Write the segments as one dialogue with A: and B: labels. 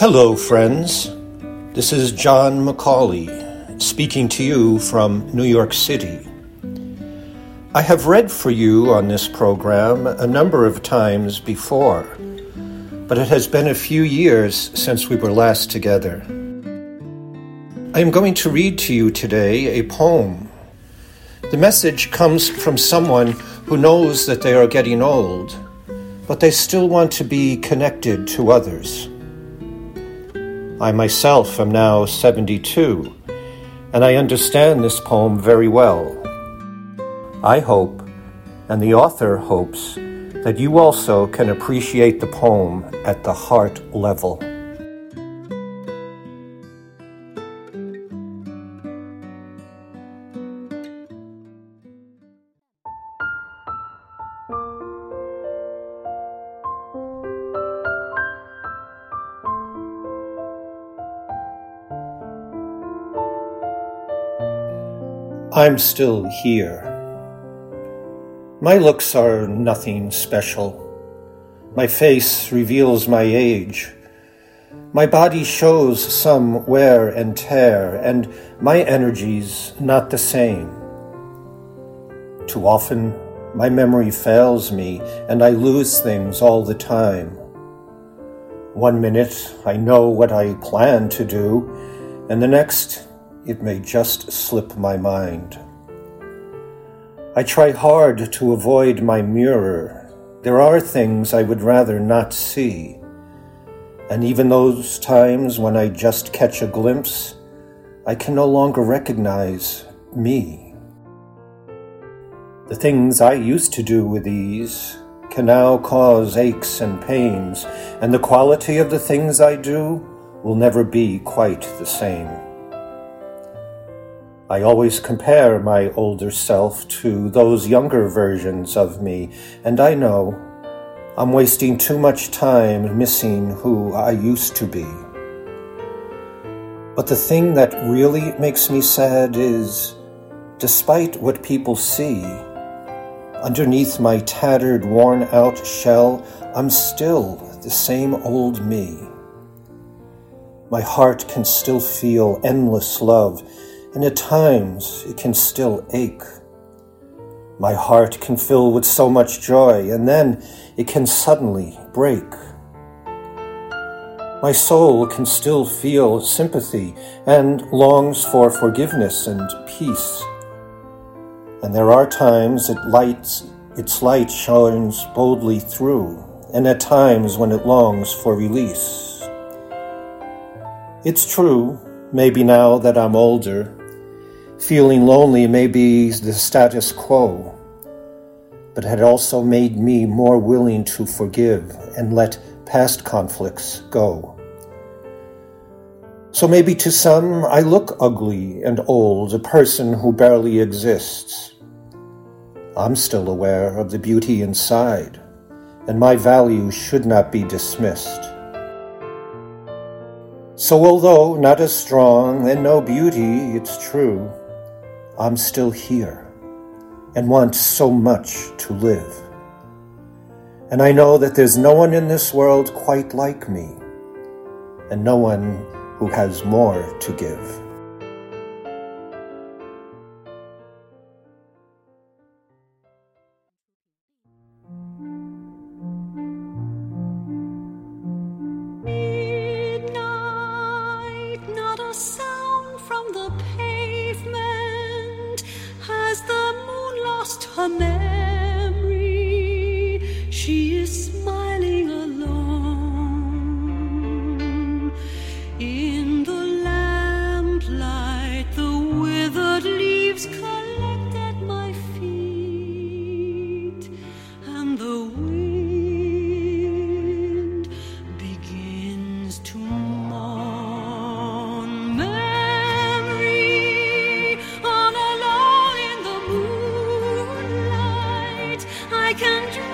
A: Hello, friends. This is John McAuley speaking to you from New York City. I have read for you on this program a number of times before, but it has been a few years since we were last together. I am going to read to you today a poem. The message comes from someone who knows that they are getting old, but they still want to be connected to others. I myself am now 72, and I understand this poem very well. I hope, and the author hopes, that you also can appreciate the poem at the heart level. I'm still here. My looks are nothing special. My face reveals my age. My body shows some wear and tear, and my energy's not the same. Too often, my memory fails me, and I lose things all the time. One minute, I know what I plan to do, and the next, it may just slip my mind. I try hard to avoid my mirror. There are things I would rather not see. And even those times when I just catch a glimpse, I can no longer recognize me. The things I used to do with ease can now cause aches and pains, and the quality of the things I do will never be quite the same. I always compare my older self to those younger versions of me, and I know I'm wasting too much time missing who I used to be. But the thing that really makes me sad is, despite what people see, underneath my tattered, worn out shell, I'm still the same old me. My heart can still feel endless love and at times it can still ache. My heart can fill with so much joy, and then it can suddenly break. My soul can still feel sympathy and longs for forgiveness and peace. And there are times it lights, its light shines boldly through, and at times when it longs for release. It's true, maybe now that I'm older, Feeling lonely may be the status quo, but had also made me more willing to forgive and let past conflicts go. So maybe to some I look ugly and old, a person who barely exists. I'm still aware of the beauty inside, and my value should not be dismissed. So, although not as strong and no beauty, it's true, I'm still here and want so much to live. And I know that there's no one in this world quite like me, and no one who has more to give.
B: Her memory. I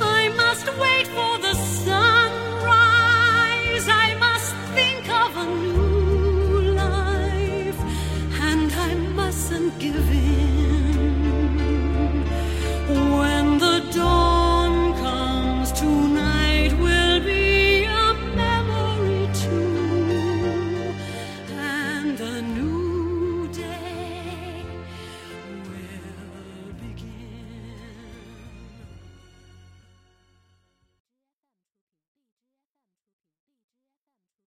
B: I must wait for the sunrise. I must think of a new life, and I mustn't give in.